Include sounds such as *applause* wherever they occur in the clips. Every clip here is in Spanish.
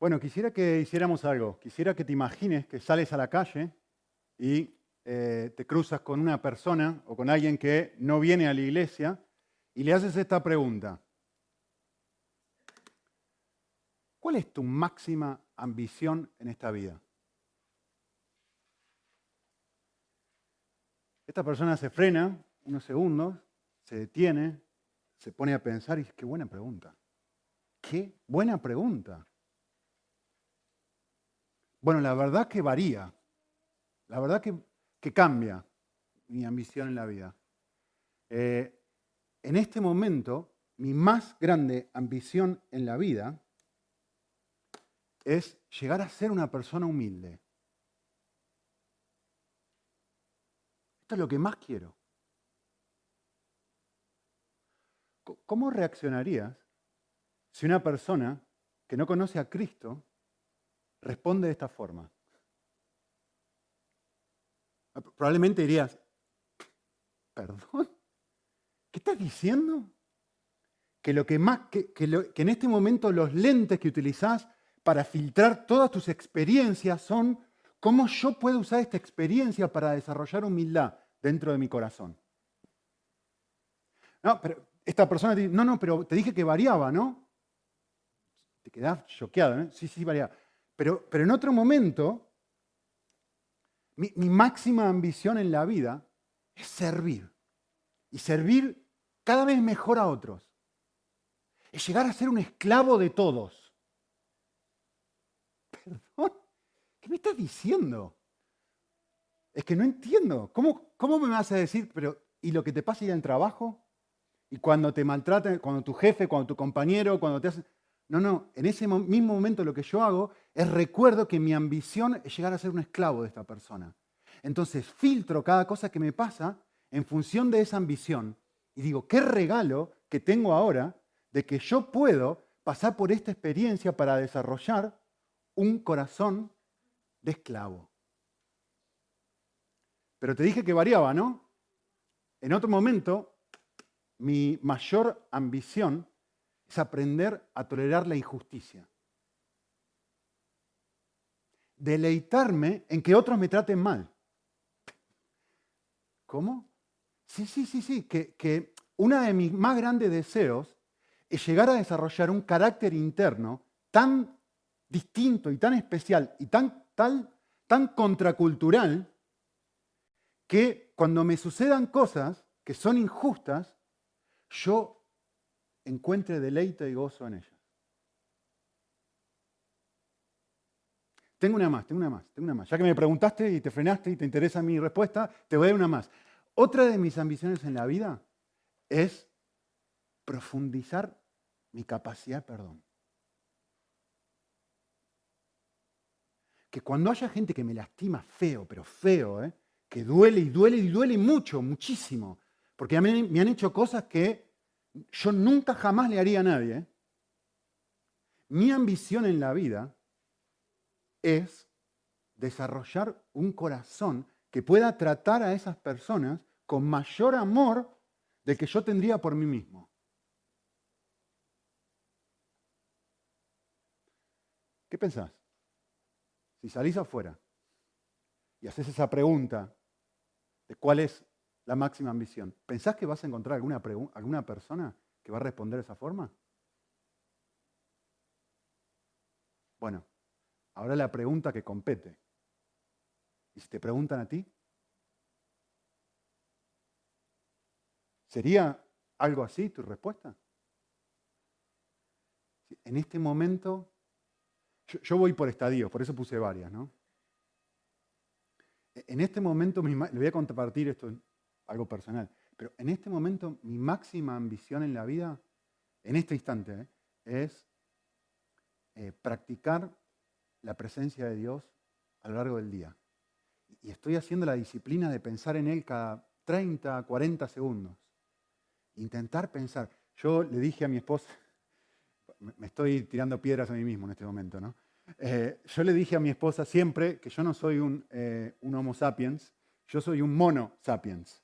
Bueno, quisiera que hiciéramos algo. Quisiera que te imagines que sales a la calle y eh, te cruzas con una persona o con alguien que no viene a la iglesia y le haces esta pregunta. ¿Cuál es tu máxima ambición en esta vida? Esta persona se frena unos segundos, se detiene, se pone a pensar y dice, qué buena pregunta. Qué buena pregunta. Bueno, la verdad que varía. La verdad que, cambia mi ambición en la vida. Eh, en este momento, mi más grande ambición en la vida es llegar a ser una persona humilde. Esto es lo que más quiero. ¿Cómo reaccionarías si una persona que no conoce a Cristo responde de esta forma. Probablemente dirías, ¿perdón? ¿Qué estás diciendo? Que, lo que, más, que, que en este momento los lentes que utilizás para filtrar todas tus experiencias son cómo yo puedo usar esta experiencia para desarrollar humildad dentro de mi corazón. No, pero esta persona dice, no, no, pero te dije que variaba, ¿no? Te quedás choqueado, ¿no? Sí, sí, variaba. Pero, en otro momento, mi, máxima ambición en la vida es servir. Y servir cada vez mejor a otros. Es llegar a ser un esclavo de todos. *laughs* Perdón, ¿qué me estás diciendo? Es que no entiendo. ¿Cómo, cómo me vas a decir, pero ¿y lo que te pasa en el trabajo? Y cuando te maltratan, cuando tu jefe, cuando tu compañero, cuando te hacen... No, no, en ese mismo momento lo que yo hago es recuerdo que mi ambición es llegar a ser un esclavo de esta persona. Entonces filtro cada cosa que me pasa en función de esa ambición y digo, qué regalo que tengo ahora de que yo puedo pasar por esta experiencia para desarrollar un corazón de esclavo. Pero te dije que variaba, ¿no? En otro momento, mi mayor ambición es aprender a tolerar la injusticia. Deleitarme en que otros me traten mal. ¿Cómo? Sí, sí, sí, sí, que, que uno de mis más grandes deseos es llegar a desarrollar un carácter interno tan distinto y tan especial y tan, tal, tan contracultural que cuando me sucedan cosas que son injustas, yo encuentre deleite y gozo en ellas. Tengo una más, tengo una más, tengo una más. Ya que me preguntaste y te frenaste y te interesa mi respuesta, te voy a dar una más. Otra de mis ambiciones en la vida es profundizar mi capacidad de perdón. Que cuando haya gente que me lastima feo, pero feo, ¿eh? que duele y duele y duele mucho, muchísimo, porque me han hecho cosas que yo nunca jamás le haría a nadie. ¿eh? Mi ambición en la vida es desarrollar un corazón que pueda tratar a esas personas con mayor amor del que yo tendría por mí mismo. ¿Qué pensás? Si salís afuera y haces esa pregunta de cuál es la máxima ambición. ¿Pensás que vas a encontrar alguna, alguna persona que va a responder de esa forma? Bueno, ahora la pregunta que compete. ¿Y si te preguntan a ti? ¿Sería algo así tu respuesta? En este momento, yo, voy por estadios, por eso puse varias, ¿no? En este momento, le voy a compartir esto algo personal. Pero en este momento mi máxima ambición en la vida, en este instante, ¿eh? es eh, practicar la presencia de Dios a lo largo del día. Y estoy haciendo la disciplina de pensar en Él cada 30, 40 segundos. Intentar pensar. Yo le dije a mi esposa, *laughs* me estoy tirando piedras a mí mismo en este momento, ¿no? Eh, yo le dije a mi esposa siempre que yo no soy un, un Homo sapiens, yo soy un mono sapiens.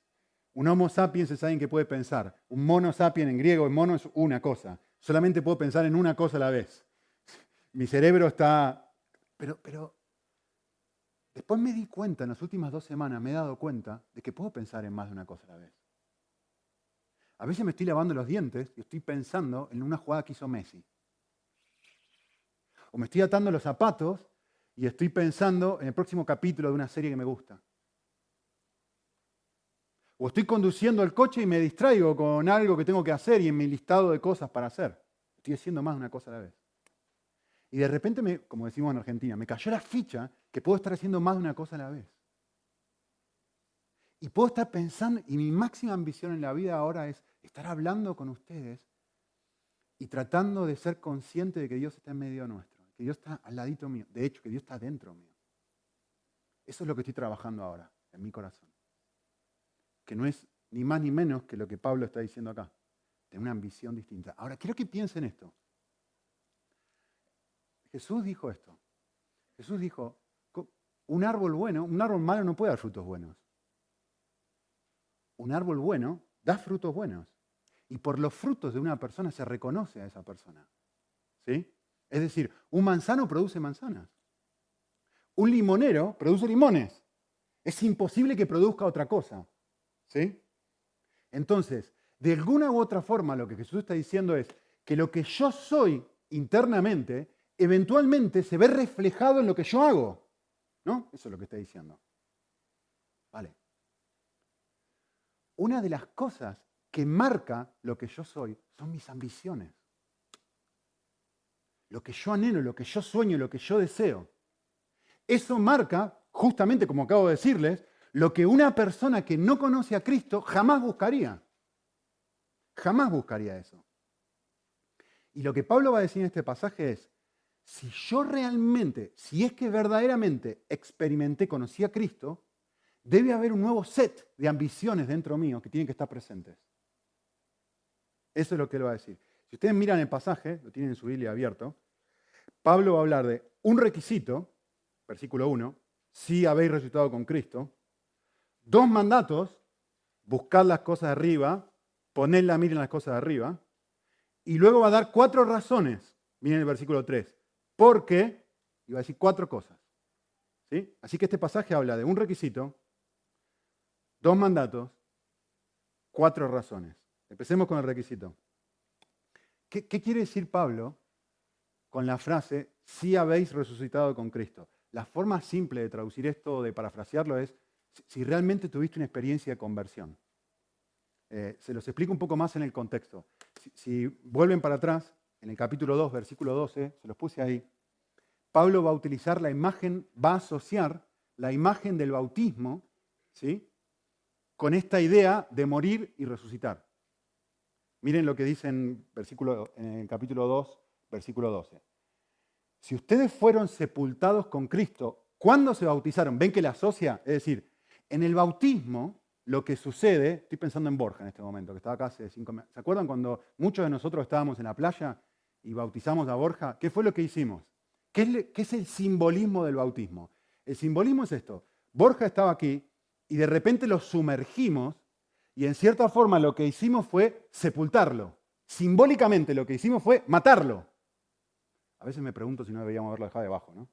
Un Homo sapiens es alguien que puede pensar. Un mono sapiens en griego, el mono es una cosa. Solamente puedo pensar en una cosa a la vez. *laughs* mi cerebro está... Pero, pero después me di cuenta, en las últimas dos semanas me he dado cuenta de que puedo pensar en más de una cosa a la vez. A veces me estoy lavando los dientes y estoy pensando en una jugada que hizo Messi. O me estoy atando los zapatos y estoy pensando en el próximo capítulo de una serie que me gusta. O estoy conduciendo el coche y me distraigo con algo que tengo que hacer y en mi listado de cosas para hacer. Estoy haciendo más de una cosa a la vez. Y de repente, me, como decimos en Argentina, me cayó la ficha que puedo estar haciendo más de una cosa a la vez. Y puedo estar pensando, y mi máxima ambición en la vida ahora es estar hablando con ustedes y tratando de ser consciente de que Dios está en medio nuestro, que Dios está al ladito mío, de hecho, que Dios está dentro mío. Eso es lo que estoy trabajando ahora en mi corazón que no es ni más ni menos que lo que Pablo está diciendo acá. Tiene una ambición distinta. Ahora, quiero que piensen esto. Jesús dijo esto. Jesús dijo, un árbol bueno, un árbol malo no puede dar frutos buenos. Un árbol bueno da frutos buenos. Y por los frutos de una persona se reconoce a esa persona. ¿Sí? Es decir, un manzano produce manzanas. Un limonero produce limones. Es imposible que produzca otra cosa. ¿Sí? Entonces, de alguna u otra forma, lo que Jesús está diciendo es que lo que yo soy internamente, eventualmente se ve reflejado en lo que yo hago. ¿No? Eso es lo que está diciendo. Vale. Una de las cosas que marca lo que yo soy son mis ambiciones. Lo que yo anhelo, lo que yo sueño, lo que yo deseo. Eso marca, justamente como acabo de decirles, lo que una persona que no conoce a Cristo jamás buscaría. Jamás buscaría eso. Y lo que Pablo va a decir en este pasaje es, si yo realmente, si es que verdaderamente experimenté, conocí a Cristo, debe haber un nuevo set de ambiciones dentro mío que tienen que estar presentes. Eso es lo que él va a decir. Si ustedes miran el pasaje, lo tienen en su Biblia abierto, Pablo va a hablar de un requisito, versículo 1, si habéis resucitado con Cristo, dos mandatos, buscar las cosas de arriba, poner la mira en las cosas de arriba, y luego va a dar cuatro razones, miren el versículo 3, porque, va a decir cuatro cosas. ¿sí? Así que este pasaje habla de un requisito, dos mandatos, cuatro razones. Empecemos con el requisito. ¿Qué, qué quiere decir Pablo con la frase, si habéis resucitado con Cristo? La forma simple de traducir esto, de parafrasearlo, es, si realmente tuviste una experiencia de conversión. Eh, se los explico un poco más en el contexto. Si, vuelven para atrás, en el capítulo 2, versículo 12, se los puse ahí, Pablo va a utilizar la imagen, va a asociar la imagen del bautismo, ¿sí? Con esta idea de morir y resucitar. Miren lo que dice en, el capítulo 2, versículo 12. Si ustedes fueron sepultados con Cristo, ¿cuándo se bautizaron? ¿Ven que la asocia? Es decir, en el bautismo, lo que sucede, estoy pensando en Borja en este momento, que estaba acá hace cinco meses. ¿Se acuerdan cuando muchos de nosotros estábamos en la playa y bautizamos a Borja? ¿Qué fue lo que hicimos? ¿Qué es, el simbolismo del bautismo? El simbolismo es esto. Borja estaba aquí y de repente lo sumergimos y en cierta forma lo que hicimos fue sepultarlo. Simbólicamente lo que hicimos fue matarlo. A veces me pregunto si no deberíamos haberlo dejado debajo, ¿no?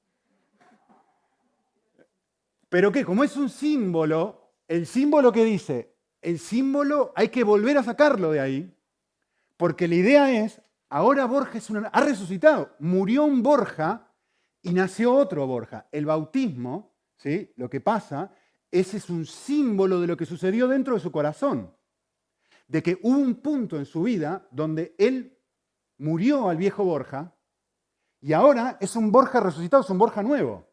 Pero que como es un símbolo, el símbolo que dice, el símbolo hay que volver a sacarlo de ahí, porque la idea es, ahora Borja ha resucitado, murió un Borja y nació otro Borja. El bautismo, ¿sí? lo que pasa, ese es un símbolo de lo que sucedió dentro de su corazón, de que hubo un punto en su vida donde él murió al viejo Borja y ahora es un Borja resucitado, es un Borja nuevo.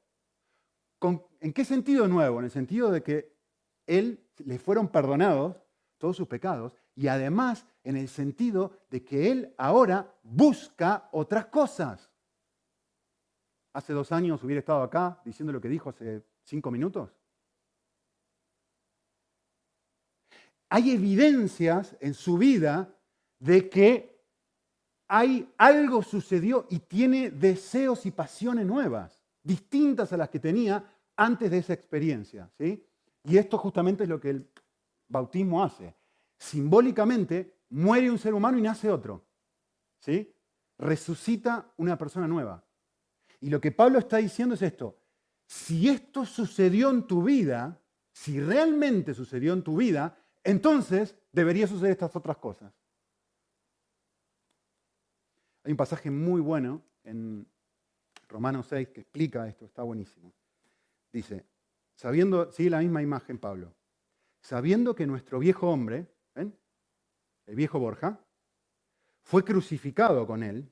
¿En qué sentido nuevo? En el sentido de que él le fueron perdonados todos sus pecados y además en el sentido de que él ahora busca otras cosas. Hace dos años hubiera estado acá diciendo lo que dijo hace cinco minutos. Hay evidencias en su vida de que hay algo sucedió y tiene deseos y pasiones nuevas, distintas a las que tenía antes de esa experiencia. ¿sí? Y esto justamente es lo que el bautismo hace. Simbólicamente muere un ser humano y nace otro. ¿sí? Resucita una persona nueva. Y lo que Pablo está diciendo es esto. Si esto sucedió en tu vida, si realmente sucedió en tu vida, entonces debería suceder estas otras cosas. Hay un pasaje muy bueno en Romanos 6 que explica esto, está buenísimo. Dice, sabiendo, sigue la misma imagen Pablo, sabiendo que nuestro viejo hombre, ¿ven? El viejo Borja, fue crucificado con él,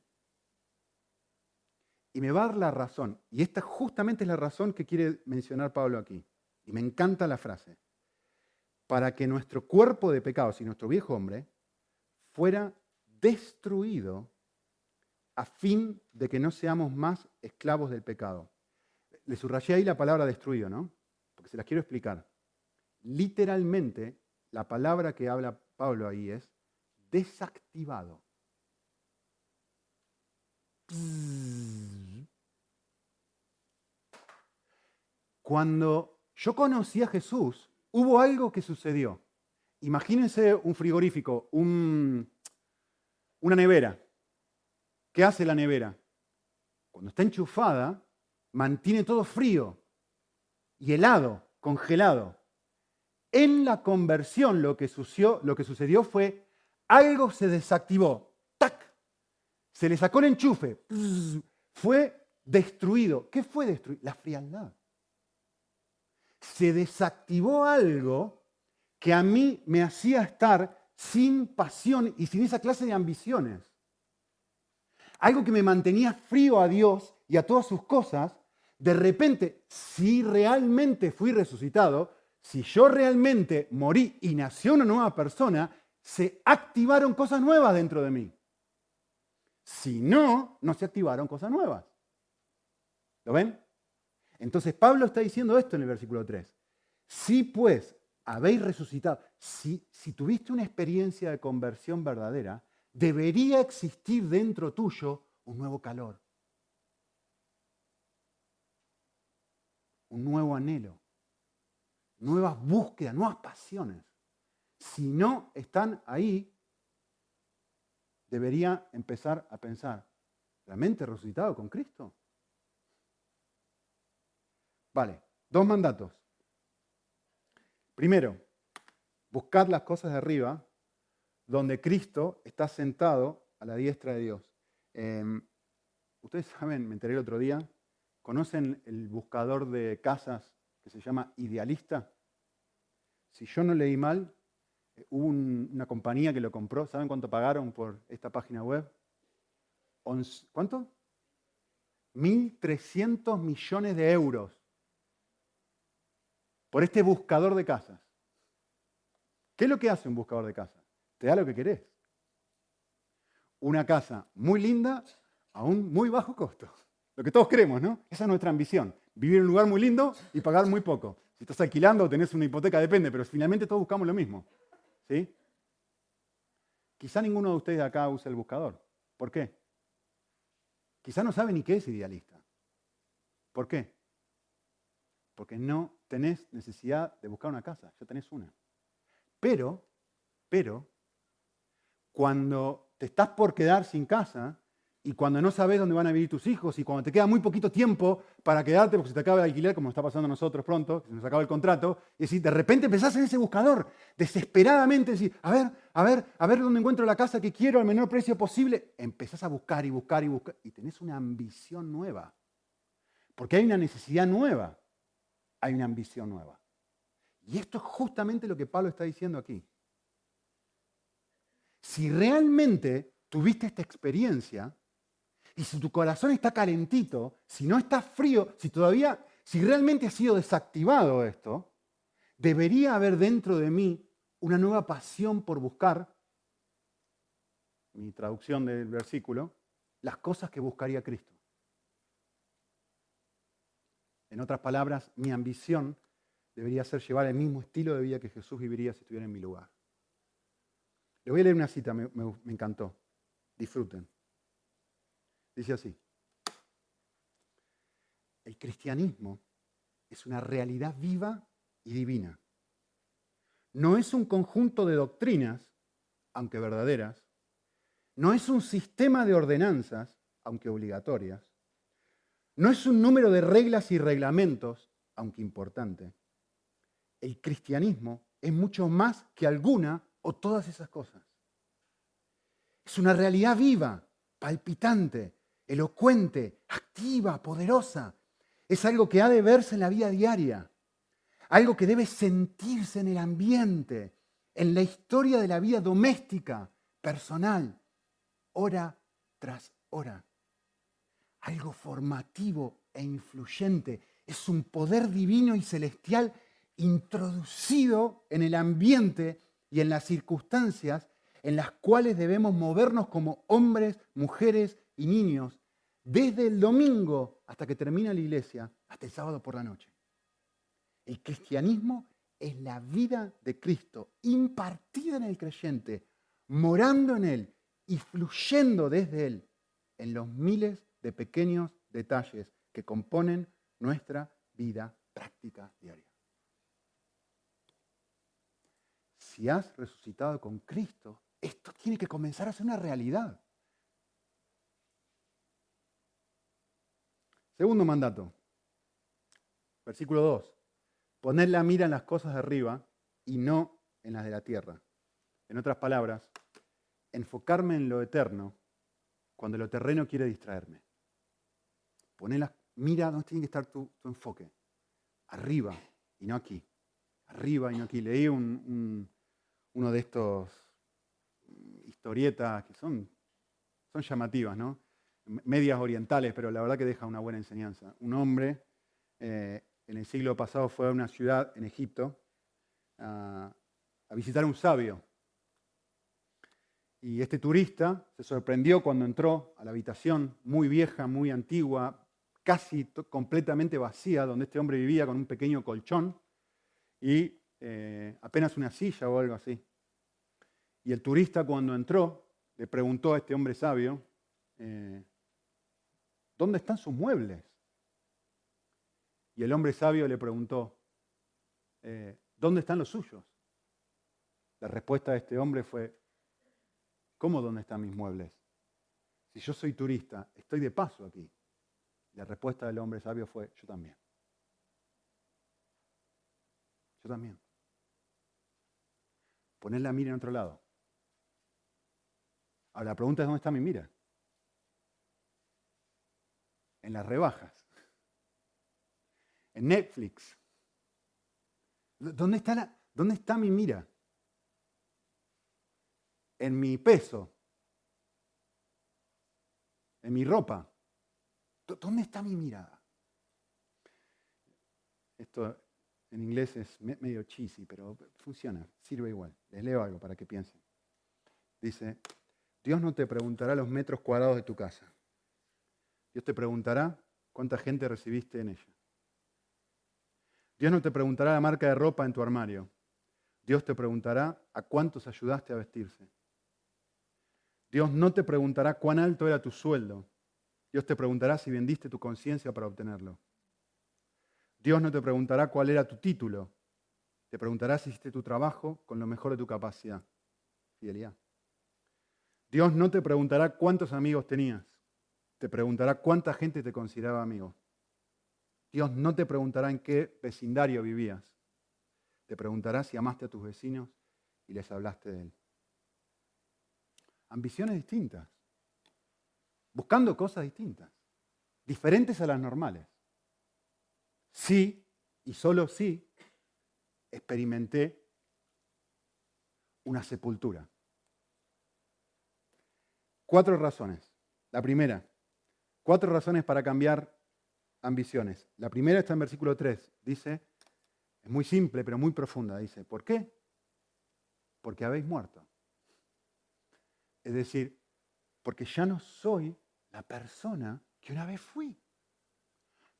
y me va a dar la razón, y esta justamente es la razón que quiere mencionar Pablo aquí, y me encanta la frase, para que nuestro cuerpo de pecados y nuestro viejo hombre fuera destruido a fin de que no seamos más esclavos del pecado. Le subrayé ahí la palabra destruido, ¿no? Porque se las quiero explicar. Literalmente, la palabra que habla Pablo ahí es desactivado. Cuando yo conocí a Jesús, hubo algo que sucedió. Imagínense un frigorífico, una nevera. ¿Qué hace la nevera? Cuando está enchufada, mantiene todo frío y helado, congelado. En la conversión lo que sucedió, lo que sucedió fue algo se desactivó. ¡Tac! Se le sacó el enchufe. Fue destruido. ¿Qué fue destruido? La frialdad. Se desactivó algo que a mí me hacía estar sin pasión y sin esa clase de ambiciones algo que me mantenía frío a Dios y a todas sus cosas, de repente, si realmente fui resucitado, si yo realmente morí y nació una nueva persona, se activaron cosas nuevas dentro de mí. Si no, no se activaron cosas nuevas. ¿Lo ven? Entonces Pablo está diciendo esto en el versículo 3. Si pues habéis resucitado, si, si tuviste una experiencia de conversión verdadera, debería existir dentro tuyo un nuevo calor, un nuevo anhelo, nuevas búsquedas, nuevas pasiones. Si no están ahí, debería empezar a pensar, ¿realmente resucitado con Cristo? Vale, dos mandatos. Primero, buscar las cosas de arriba donde Cristo está sentado a la diestra de Dios. Em, ustedes *laughs* saben, me enteré el otro día, ¿conocen el buscador de casas que se llama Idealista? Si yo no leí mal, hubo una compañía que lo compró. ¿Saben cuánto pagaron por esta página web? ¿Cuánto? 1.300 millones de euros por este buscador de casas. ¿Qué es lo que hace un buscador de casas? te da lo que querés. Una casa muy linda a un muy bajo costo. Lo que todos queremos, ¿no? Esa es nuestra ambición. Vivir en un lugar muy lindo y pagar muy poco. Si estás alquilando o tenés una hipoteca, depende, pero finalmente todos buscamos lo mismo. ¿Sí? Quizá ninguno de ustedes acá use el buscador. ¿Por qué? Quizá no sabe ni qué es idealista. ¿Por qué? Porque no tenés necesidad de buscar una casa, ya tenés una. Pero, pero, cuando te estás por quedar sin casa y cuando no sabes dónde van a vivir tus hijos y cuando te queda muy poquito tiempo para quedarte porque se te acaba el alquiler, como está pasando a nosotros pronto, se nos acaba el contrato, y decir, de repente empezás en ese buscador, desesperadamente, decir, a ver, a ver, a ver dónde encuentro la casa que quiero al menor precio posible, empezás a buscar y buscar y buscar, y tenés una ambición nueva, porque hay una necesidad nueva, hay una ambición nueva. Y esto es justamente lo que Pablo está diciendo aquí. Si realmente tuviste esta experiencia y si tu corazón está calentito, si no está frío, si todavía, si realmente ha sido desactivado esto, debería haber dentro de mí una nueva pasión por buscar, mi traducción del versículo, las cosas que buscaría Cristo. En otras palabras, mi ambición debería ser llevar el mismo estilo de vida que Jesús viviría si estuviera en mi lugar. Le voy a leer una cita, me, encantó. Disfruten. Dice así. El cristianismo es una realidad viva y divina. No es un conjunto de doctrinas, aunque verdaderas. No es un sistema de ordenanzas, aunque obligatorias. no es un número de reglas y reglamentos, aunque importante. El cristianismo es mucho más que alguna o todas esas cosas. Es una realidad viva, palpitante, elocuente, activa, poderosa. Es algo que ha de verse en la vida diaria, algo que debe sentirse en el ambiente, en la historia de la vida doméstica, personal, hora tras hora. Algo formativo e influyente. Es un poder divino y celestial introducido en el ambiente y en las circunstancias en las cuales debemos movernos como hombres, mujeres y niños, desde el domingo hasta que termina la iglesia, hasta el sábado por la noche. El cristianismo es la vida de Cristo impartida en el creyente, morando en Él y fluyendo desde Él en los miles de pequeños detalles que componen nuestra vida práctica diaria. Si has resucitado con Cristo, esto tiene que comenzar a ser una realidad. Segundo mandato, versículo 2. Poner la mira en las cosas de arriba y no en las de la tierra. En otras palabras, enfocarme en lo eterno cuando lo terreno quiere distraerme. Poner la mira donde tiene que estar tu, enfoque. Arriba y no aquí. Arriba y no aquí. Leí uno de estos historietas que son, son llamativas, ¿no? Medias orientales, pero la verdad que deja una buena enseñanza. Un hombre eh, en el siglo pasado fue a una ciudad en Egipto a, visitar a un sabio. Y este turista se sorprendió cuando entró a la habitación muy vieja, muy antigua, casi completamente vacía, donde este hombre vivía con un pequeño colchón y eh, apenas una silla o algo así. Y el turista cuando entró le preguntó a este hombre sabio, eh, ¿dónde están sus muebles? Y el hombre sabio le preguntó, eh, ¿dónde están los suyos? La respuesta de este hombre fue, ¿cómo dónde están mis muebles? Si yo soy turista, estoy de paso aquí. La respuesta del hombre sabio fue, yo también. Yo también. Poner la mira en otro lado. Ahora la pregunta es, ¿dónde está mi mira? En las rebajas en Netflix. ¿Dónde está, la, ¿Dónde está mi mira? En mi peso. En mi ropa. ¿Dónde está mi mirada? Esto en inglés es medio cheesy, pero funciona, sirve igual. Les leo algo para que piensen. Dice, Dios no te preguntará los metros cuadrados de tu casa. Dios te preguntará cuánta gente recibiste en ella. Dios no te preguntará la marca de ropa en tu armario. Dios te preguntará a cuántos ayudaste a vestirse. Dios no te preguntará cuán alto era tu sueldo. Dios te preguntará si vendiste tu conciencia para obtenerlo. Dios no te preguntará cuál era tu título. Te preguntará si hiciste tu trabajo con lo mejor de tu capacidad. Fidelidad. Dios no te preguntará cuántos amigos tenías. Te preguntará cuánta gente te consideraba amigo. Dios no te preguntará en qué vecindario vivías. Te preguntará si amaste a tus vecinos y les hablaste de Él. Ambiciones distintas. Buscando cosas distintas. Diferentes a las normales. Sí, y solo sí, experimenté una sepultura. Cuatro razones. La primera, cuatro razones para cambiar ambiciones. La primera está en versículo 3. Dice, es muy simple, pero muy profunda. Dice, ¿por qué? Porque habéis muerto. Es decir, porque ya no soy la persona que una vez fui.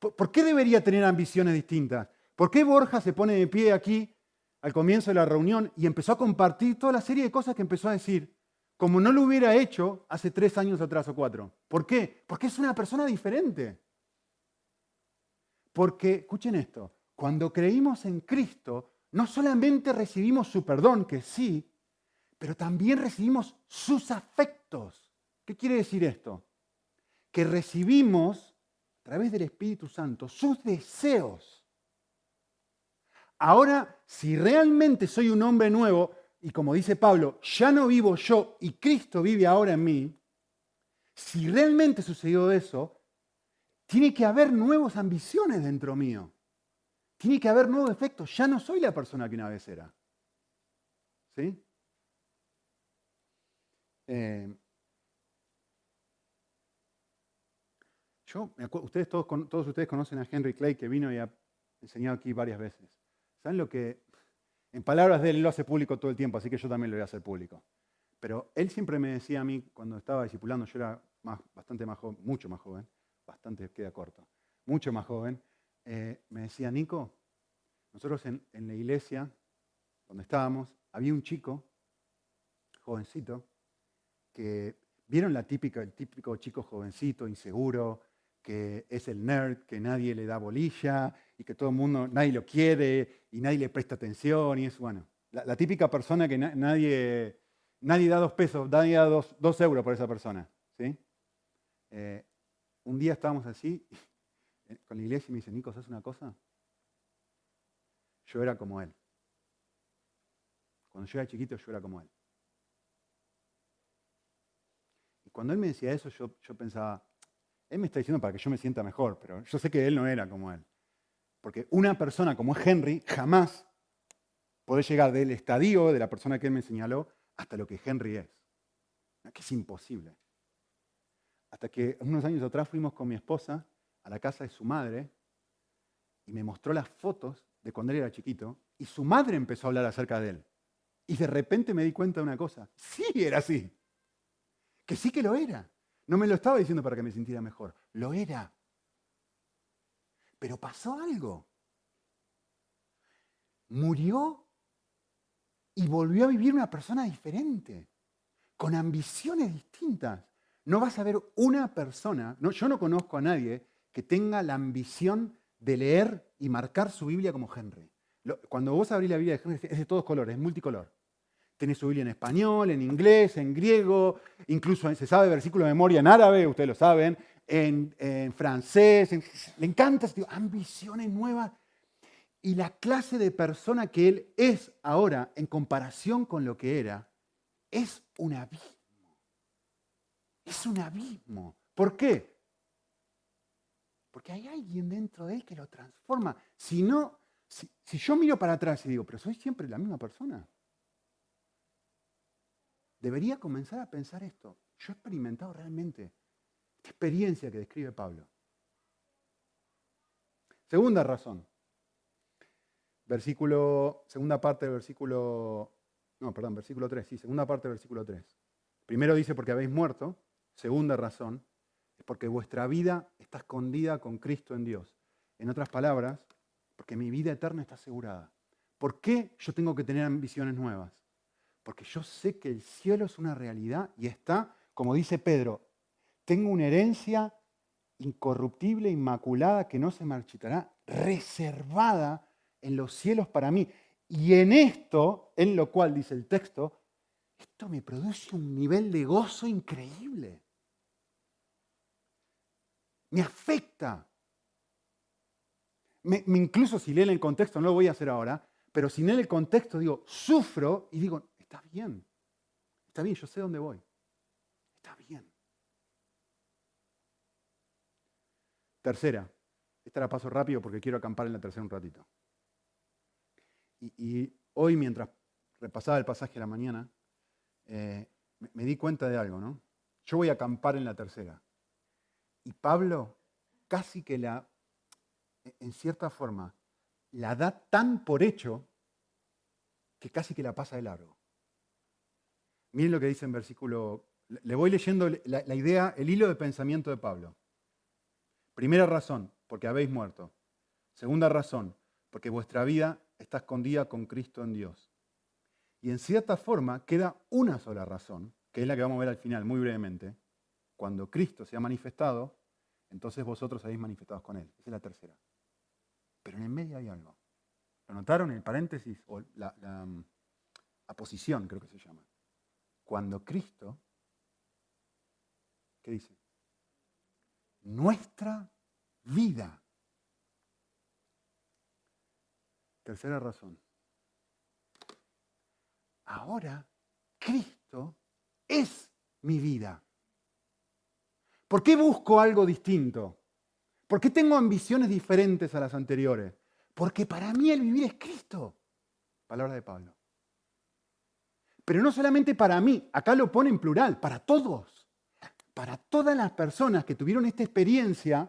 ¿Por, qué debería tener ambiciones distintas? ¿Por qué Borja se pone de pie aquí al comienzo de la reunión y empezó a compartir toda la serie de cosas que empezó a decir, como no lo hubiera hecho hace tres años atrás o cuatro? ¿Por qué? Porque es una persona diferente. Porque, escuchen esto, cuando creímos en Cristo, no solamente recibimos su perdón, que sí, pero también recibimos sus afectos. ¿Qué quiere decir esto? Que recibimos a través del Espíritu Santo sus deseos. Ahora, si realmente soy un hombre nuevo, y como dice Pablo, ya no vivo yo y Cristo vive ahora en mí, si realmente sucedió eso, tiene que haber nuevas ambiciones dentro mío. Tiene que haber nuevos efectos. Ya no soy la persona que una vez era. ¿Sí? Eh, yo, ustedes todos, todos ustedes conocen a Henry Clay que vino y ha enseñado aquí varias veces. ¿Saben lo que en palabras de él, lo hace público todo el tiempo, así que yo también lo voy a hacer público. Pero él siempre me decía a mí, cuando estaba discipulando, yo era bastante más joven, mucho más joven, bastante queda corto, mucho más joven, eh, me decía, Nico, nosotros en, la iglesia, donde estábamos, había un chico, jovencito, que vieron la típica, el típico chico jovencito, inseguro, que es el nerd, que nadie le da bolilla y que todo el mundo, nadie lo quiere y nadie le presta atención y es, bueno, la, típica persona que nadie, nadie da dos pesos, nadie da dos, euros por esa persona. ¿sí? Eh, un día estábamos así *laughs* con la iglesia y me dice, Nico, ¿sabes una cosa? Yo era como él. Cuando yo era chiquito yo era como él. Y cuando él me decía eso, yo, yo pensaba, él me está diciendo para que yo me sienta mejor, pero yo sé que él no era como él. Porque una persona como es Henry jamás puede llegar del estadio de la persona que él me señaló hasta lo que Henry es. Que es imposible. Hasta que unos años atrás fuimos con mi esposa a la casa de su madre y me mostró las fotos de cuando él era chiquito y su madre empezó a hablar acerca de él. Y de repente me di cuenta de una cosa. Sí, era así. Que sí que lo era. No me lo estaba diciendo para que me sintiera mejor, lo era. Pero pasó algo. Murió y volvió a vivir una persona diferente, con ambiciones distintas. No vas a ver una persona, no, yo no conozco a nadie que tenga la ambición de leer y marcar su Biblia como Henry. Cuando vos abrís la Biblia de Henry es de todos colores, es multicolor. Tiene su Biblia en español, en inglés, en griego, incluso se sabe versículo de memoria en árabe, ustedes lo saben, en, francés. le encanta, digo, ambiciones nuevas. Y la clase de persona que él es ahora en comparación con lo que era, es un abismo. Es un abismo. ¿Por qué? Porque hay alguien dentro de él que lo transforma. Si no, si yo miro para atrás y digo, pero soy siempre la misma persona debería comenzar a pensar esto. Yo he experimentado realmente esta experiencia que describe Pablo. Segunda razón. Versículo, segunda parte del versículo, no, perdón, versículo 3, sí, segunda parte del versículo 3. Primero dice porque habéis muerto. Segunda razón es porque vuestra vida está escondida con Cristo en Dios. En otras palabras, porque mi vida eterna está asegurada. ¿Por qué yo tengo que tener ambiciones nuevas? Porque yo sé que el cielo es una realidad y está, como dice Pedro, tengo una herencia incorruptible, inmaculada, que no se marchitará, reservada en los cielos para mí. Y en esto, en lo cual dice el texto, esto me produce un nivel de gozo increíble. Me afecta. Me, incluso si leen el contexto, no lo voy a hacer ahora, pero si leen el contexto digo, sufro y digo, Está bien. Está bien, yo sé dónde voy. Está bien. Tercera. Esta la paso rápido porque quiero acampar en la tercera un ratito. Y, hoy, mientras repasaba el pasaje de la mañana, eh, me, me di cuenta de algo, ¿no? Yo voy a acampar en la tercera. Y Pablo casi que la, en cierta forma, la da tan por hecho que casi que la pasa de largo. Miren lo que dice en versículo. Le voy leyendo la, idea, el hilo de pensamiento de Pablo. Primera razón, porque habéis muerto. Segunda razón, porque vuestra vida está escondida con Cristo en Dios. Y en cierta forma queda una sola razón, que es la que vamos a ver al final, muy brevemente. Cuando Cristo se ha manifestado, entonces vosotros habéis manifestado con Él. Esa es la tercera. Pero en el medio hay algo. ¿Lo notaron? El paréntesis, o la, la mm, aposición, creo que se llama cuando Cristo, ¿qué dice? Nuestra vida. Tercera razón. Ahora Cristo es mi vida. ¿Por qué busco algo distinto? ¿Por qué tengo ambiciones diferentes a las anteriores? Porque para mí el vivir es Cristo. Palabra de Pablo. Pero no solamente para mí, acá lo pone en plural, para todos. Para todas las personas que tuvieron esta experiencia,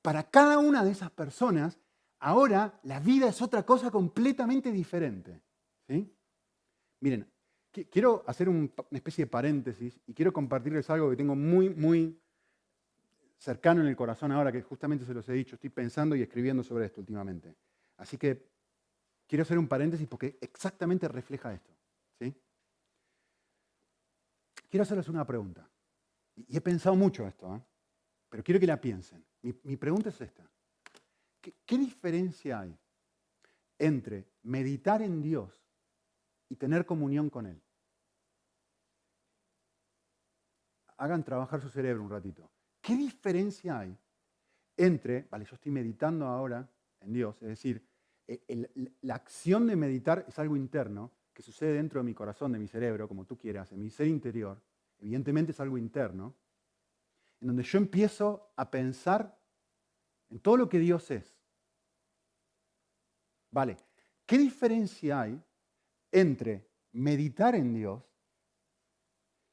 para cada una de esas personas, ahora la vida es otra cosa completamente diferente. Miren, quiero hacer una especie de paréntesis y quiero compartirles algo que tengo muy, muy cercano en el corazón ahora, que justamente se los he dicho, estoy pensando y escribiendo sobre esto últimamente. Así que quiero hacer un paréntesis porque exactamente refleja esto. Quiero hacerles una pregunta. Y he pensado mucho esto, ¿eh? pero quiero que la piensen. Mi, pregunta es esta. ¿Qué diferencia hay entre meditar en Dios y tener comunión con Él? Hagan trabajar su cerebro un ratito. ¿Qué diferencia hay entre, vale, yo estoy meditando ahora en Dios, es decir, e, la acción de meditar es algo interno que sucede dentro de mi corazón, de mi cerebro, como tú quieras, en mi ser interior, evidentemente es algo interno, en donde yo empiezo a pensar en todo lo que Dios es. Vale, ¿qué diferencia hay entre meditar en Dios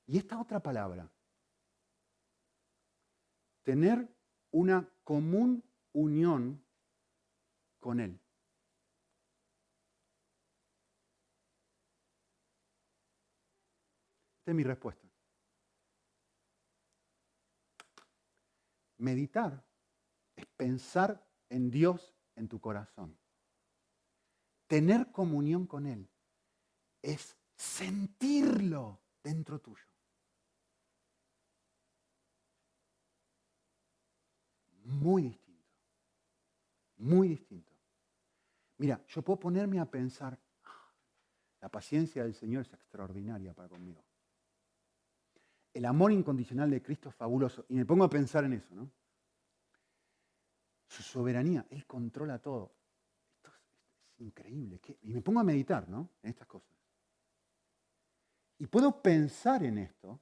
y esta otra palabra, tener una común unión con Él. Mi respuesta. Meditar es pensar en Dios en tu corazón. Tener comunión con Él es sentirlo dentro tuyo. muy distinto. Muy distinto. Mira, yo puedo ponerme a pensar, ah, la paciencia del Señor es extraordinaria para conmigo. El amor incondicional de Cristo es fabuloso. Y me pongo a pensar en eso, ¿no? Su soberanía, Él controla todo. Esto es, increíble. Y me pongo a meditar, ¿no? En estas cosas. Y puedo pensar en esto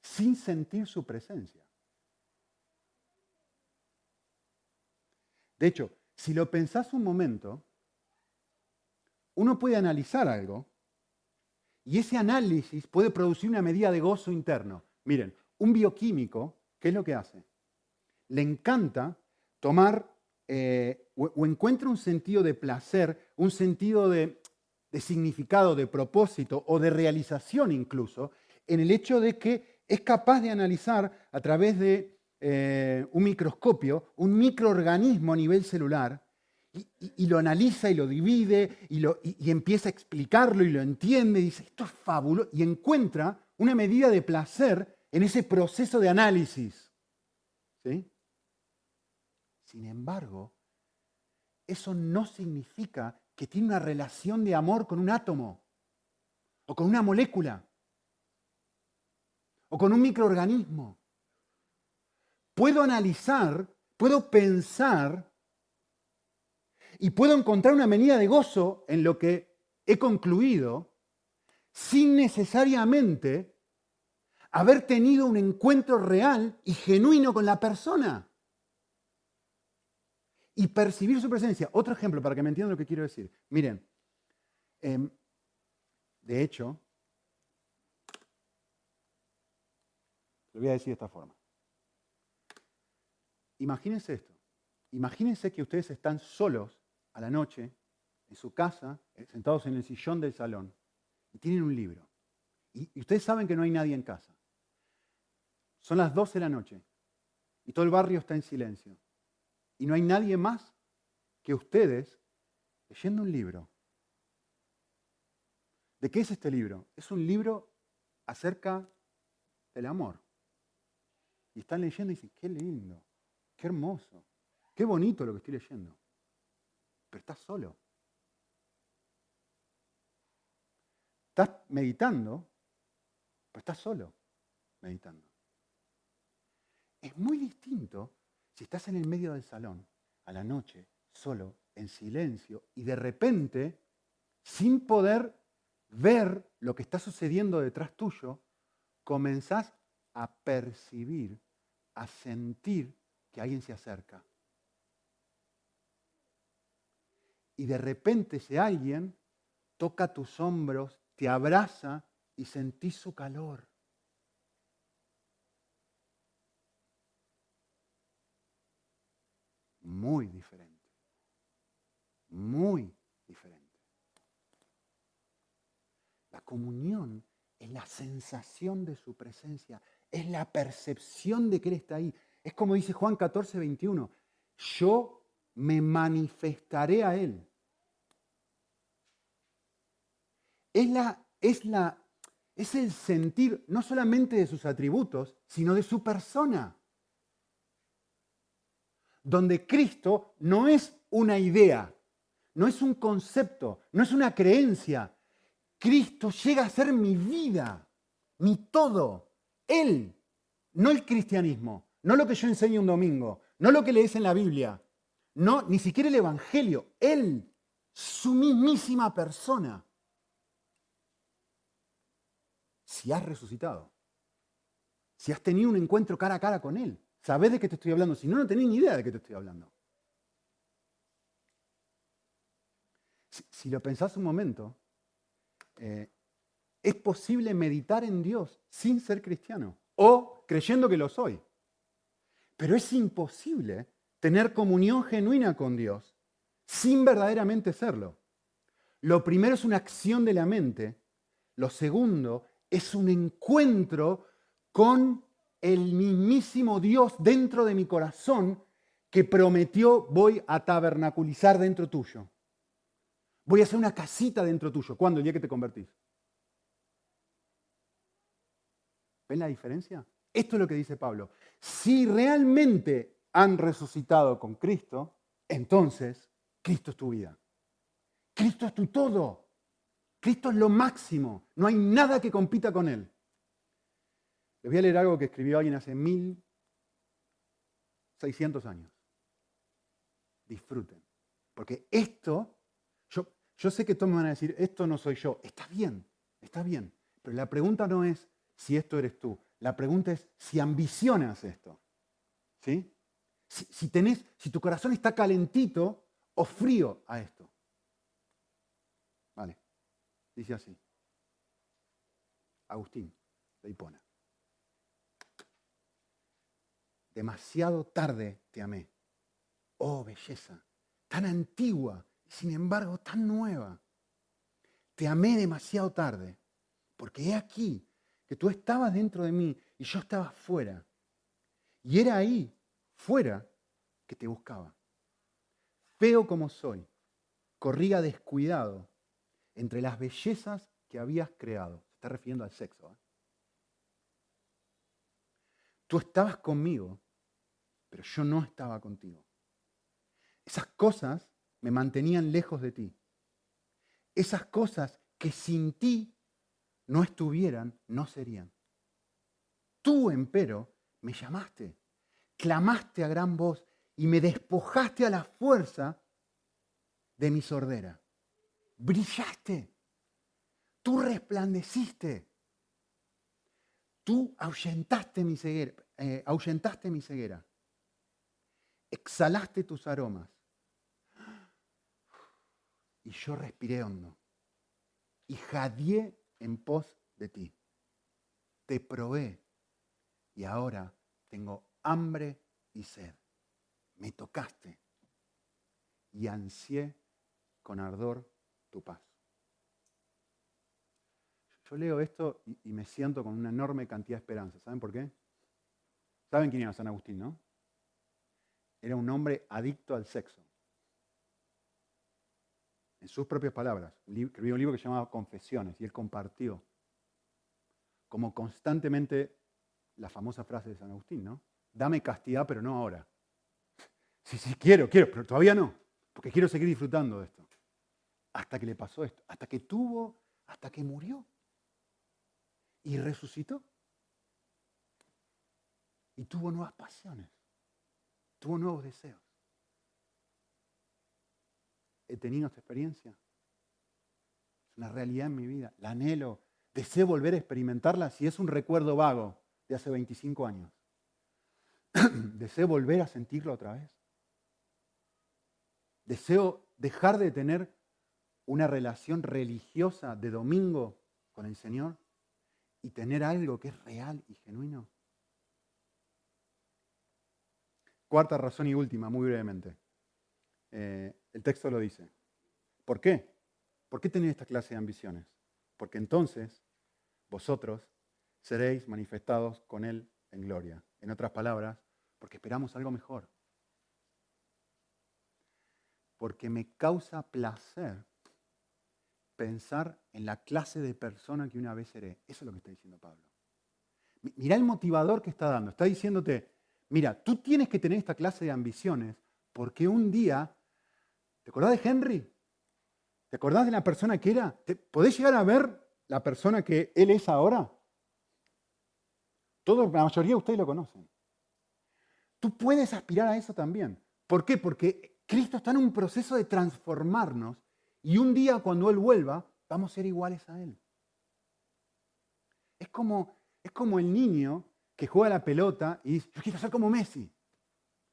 sin sentir su presencia. De hecho, si lo pensás un momento, uno puede analizar algo y ese análisis puede producir una medida de gozo interno. Miren, un bioquímico, ¿qué es lo que hace? Le encanta tomar eh, o, encuentra un sentido de placer, un sentido de significado, de propósito o de realización incluso, en el hecho de que es capaz de analizar a través de eh, un microscopio, un microorganismo a nivel celular, y, lo analiza y lo divide y, lo, y, empieza a explicarlo y lo entiende y dice, esto es fabuloso, y encuentra una medida de placer en ese proceso de análisis. ¿Sí? Sin embargo, eso no significa que tiene una relación de amor con un átomo, o con una molécula, o con un microorganismo puedo analizar, puedo pensar y puedo encontrar una medida de gozo en lo que he concluido sin necesariamente haber tenido un encuentro real y genuino con la persona. Y percibir su presencia. Otro ejemplo para que me entiendan lo que quiero decir. Miren, em, de hecho, lo voy a decir de esta forma. Imagínense esto. Imagínense que ustedes están solos a la noche en su casa, eh, sentados en el sillón del salón, y tienen un libro. Y, ustedes saben que no hay nadie en casa. Son las 12 de la noche y todo el barrio está en silencio. Y no hay nadie más que ustedes leyendo un libro. ¿De qué es este libro? Es un libro acerca del amor. Y están leyendo y dicen, qué lindo. Qué hermoso. Qué bonito lo que estoy leyendo. Pero estás solo. Estás meditando, pero estás solo meditando. Es muy distinto Si estás en el medio del salón, a la noche, solo, en silencio, y de repente, sin poder ver lo que está sucediendo detrás tuyo, comenzás a percibir, a sentir que alguien se acerca. Y de repente ese alguien toca tus hombros, te abraza y sentís su calor. Muy diferente. Muy diferente. La comunión es la sensación de su presencia, es la percepción de que Él está ahí. Es como dice Juan 14, 21, yo me manifestaré a Él. Es, la, es, la, es el sentir no solamente de sus atributos, sino de su persona. Donde Cristo no es una idea, no es un concepto, no es una creencia. Cristo llega a ser mi vida, mi todo. Él, no el cristianismo. No lo que yo enseño un domingo, no lo que lees en la Biblia, no, ni siquiera el Evangelio, Él, su mismísima persona. Si has resucitado, si has tenido un encuentro cara a cara con Él, sabes de qué te estoy hablando. Si no, no tenés ni idea de qué te estoy hablando. Si, lo pensás un momento, eh, es posible meditar en Dios sin ser cristiano o creyendo que lo soy. Pero es imposible tener comunión genuina con Dios sin verdaderamente serlo. Lo primero es una acción de la mente. Lo segundo es un encuentro con el mismísimo Dios dentro de mi corazón que prometió voy a tabernaculizar dentro tuyo. Voy a hacer una casita dentro tuyo. ¿Cuándo? El día que te convertís. ¿Ven la diferencia? Esto es lo que dice Pablo. Si realmente han resucitado con Cristo, entonces Cristo es tu vida. Cristo es tu todo. Cristo es lo máximo. No hay nada que compita con Él. Les voy a leer algo que escribió alguien hace 1600 años. Disfruten. Porque esto, yo, yo sé que todos me van a decir, esto no soy yo. Está bien, está bien. Pero la pregunta no es si esto eres tú. La pregunta es si ambicionas esto. ¿Sí? Si, tenés, si tu corazón está calentito o frío a esto. Dice así. Agustín de Hipona. Demasiado tarde te amé. Oh, belleza, tan antigua y sin embargo tan nueva. Te amé demasiado tarde, porque he aquí que tú estabas dentro de mí y yo estaba fuera. Y era ahí, fuera, que te buscaba. Feo como soy, corría descuidado entre las bellezas que habías creado. Se está refiriendo al sexo. ¿eh? Tú estabas conmigo, pero yo no estaba contigo. Esas cosas me mantenían lejos de ti. Esas cosas que sin ti no estuvieran, no serían. Tú, empero, me llamaste, clamaste a gran voz y me despojaste a la fuerza de mi sordera. Brillaste, tú resplandeciste, tú ahuyentaste mi ceguera, eh, ahuyentaste mi ceguera, exhalaste tus aromas. Y yo respiré hondo. Y jadeé en pos de ti. Te probé. Y ahora tengo hambre y sed. Me tocaste. Y ansié con ardor paz. Yo leo esto y, me siento con una enorme cantidad de esperanza. ¿Saben por qué? ¿Saben quién era San Agustín, no? Era un hombre adicto al sexo. En sus propias palabras, escribió un libro que se llamaba Confesiones y él compartió como constantemente la famosa frase de San Agustín, ¿no? Dame castidad, pero no ahora. *laughs* Sí, sí, quiero, quiero, pero todavía no, porque quiero seguir disfrutando de esto. Hasta que le pasó esto, hasta que tuvo, hasta que murió y resucitó. Y tuvo nuevas pasiones. tuvo nuevos deseos. He tenido esta experiencia. Es una realidad en mi vida. La anhelo. Deseo volver a experimentarla si es un recuerdo vago de hace 25 años. *clears throat* Deseo volver a sentirlo otra vez. Deseo dejar de tener una relación religiosa de domingo con el Señor y tener algo que es real y genuino. Cuarta razón y última, muy brevemente. Eh, el texto lo dice. ¿Por qué? ¿Por qué tener esta clase de ambiciones? Porque entonces vosotros seréis manifestados con Él en gloria. En otras palabras, porque esperamos algo mejor. Porque me causa placer pensar en la clase de persona que una vez seré. Eso es lo que está diciendo Pablo. Mira el motivador que está dando. Está diciéndote, mira, tú tienes que tener esta clase de ambiciones porque un día, ¿te acordás de Henry? ¿Te acordás de la persona que era? ¿Podés llegar a ver la persona que él es ahora? La mayoría de ustedes lo conocen. Tú puedes aspirar a eso también. ¿Por qué? Porque Cristo está en un proceso de transformarnos y un día cuando Él vuelva, vamos a ser iguales a Él. Es como, es como el niño que juega la pelota y dice, yo quiero ser como Messi.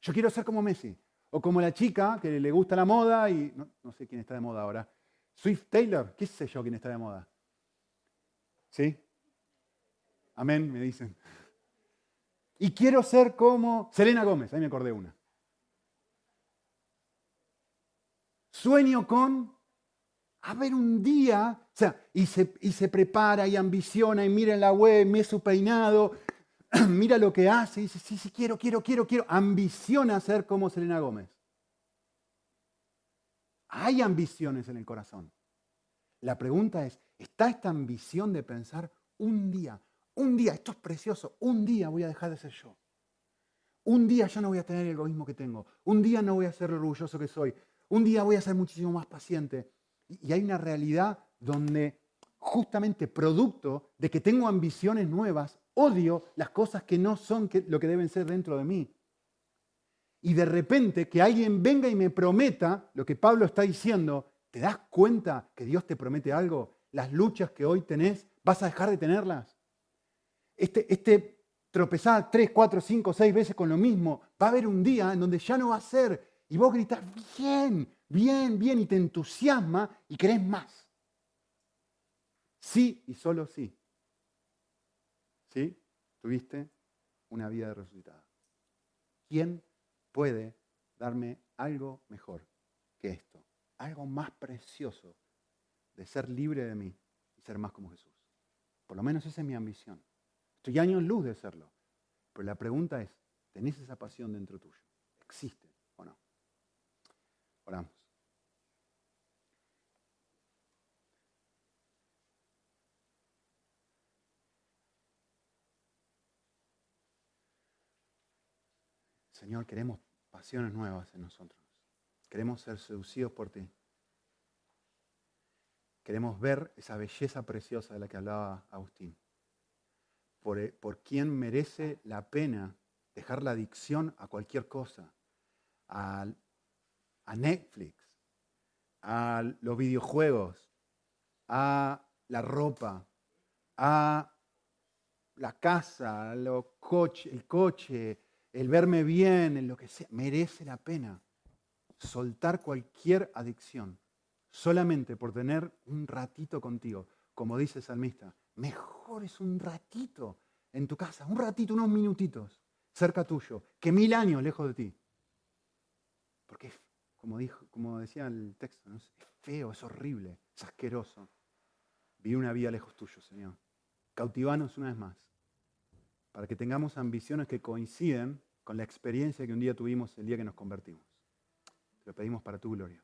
Yo quiero ser como Messi. O como la chica que le gusta la moda y no, no sé quién está de moda ahora. Swift Taylor, qué sé yo quién está de moda. ¿Sí? Amén, me dicen. Y quiero ser como Selena Gómez, ahí me acordé una. Sueño con a ver un día, o sea, y se, y se prepara y ambiciona y mira en la web, mira su peinado, *clears throat* mira lo que hace y dice, sí, sí, quiero, quiero, quiero, quiero. Ambiciona ser como Selena Gómez. Hay ambiciones en el corazón. La pregunta es, ¿está esta ambición de pensar un día, un día, esto es precioso, un día voy a dejar de ser yo? Un día ya no voy a tener el egoísmo que tengo. Un día no voy a ser lo orgulloso que soy. Un día voy a ser muchísimo más paciente. Y hay una realidad donde justamente producto de que tengo ambiciones nuevas, odio las cosas que no son lo que deben ser dentro de mí. Y de repente que alguien venga y me prometa lo que Pablo está diciendo, ¿te das cuenta que Dios te promete algo? Las luchas que hoy tenés, ¿vas a dejar de tenerlas? Este, este tropezar tres, cuatro, cinco, seis veces con lo mismo, va a haber un día en donde ya no va a ser. Y vos gritas, bien, bien, bien, y te entusiasma y querés más. Sí y solo sí. ¿Sí? Tuviste una vida resucitada. ¿Quién puede darme algo mejor que esto? Algo más precioso de ser libre de mí y ser más como Jesús. Por lo menos esa es mi ambición. Estoy años luz de serlo. Pero la pregunta es, ¿tenés esa pasión dentro tuyo? ¿Existe o no? Oramos. Señor, queremos pasiones nuevas en nosotros. Queremos ser seducidos por ti. Queremos ver esa belleza preciosa de la que hablaba Agustín. Por, eh, por quien merece la pena dejar la adicción a cualquier cosa, a, a Netflix, a los videojuegos, a la ropa, a la casa, los el coche, el verme bien, en lo que sea, merece la pena soltar cualquier adicción solamente por tener un ratito contigo. Como dice el salmista, mejor es un ratito en tu casa, un ratito, unos minutitos cerca tuyo, que mil años lejos de ti. Porque, como, decía el texto, es feo, es horrible, es asqueroso. Vivir una vida lejos tuyo, Señor. Cautivanos una vez más para que tengamos ambiciones que coinciden con la experiencia que un día tuvimos el día que nos convertimos. Te lo pedimos para tu gloria.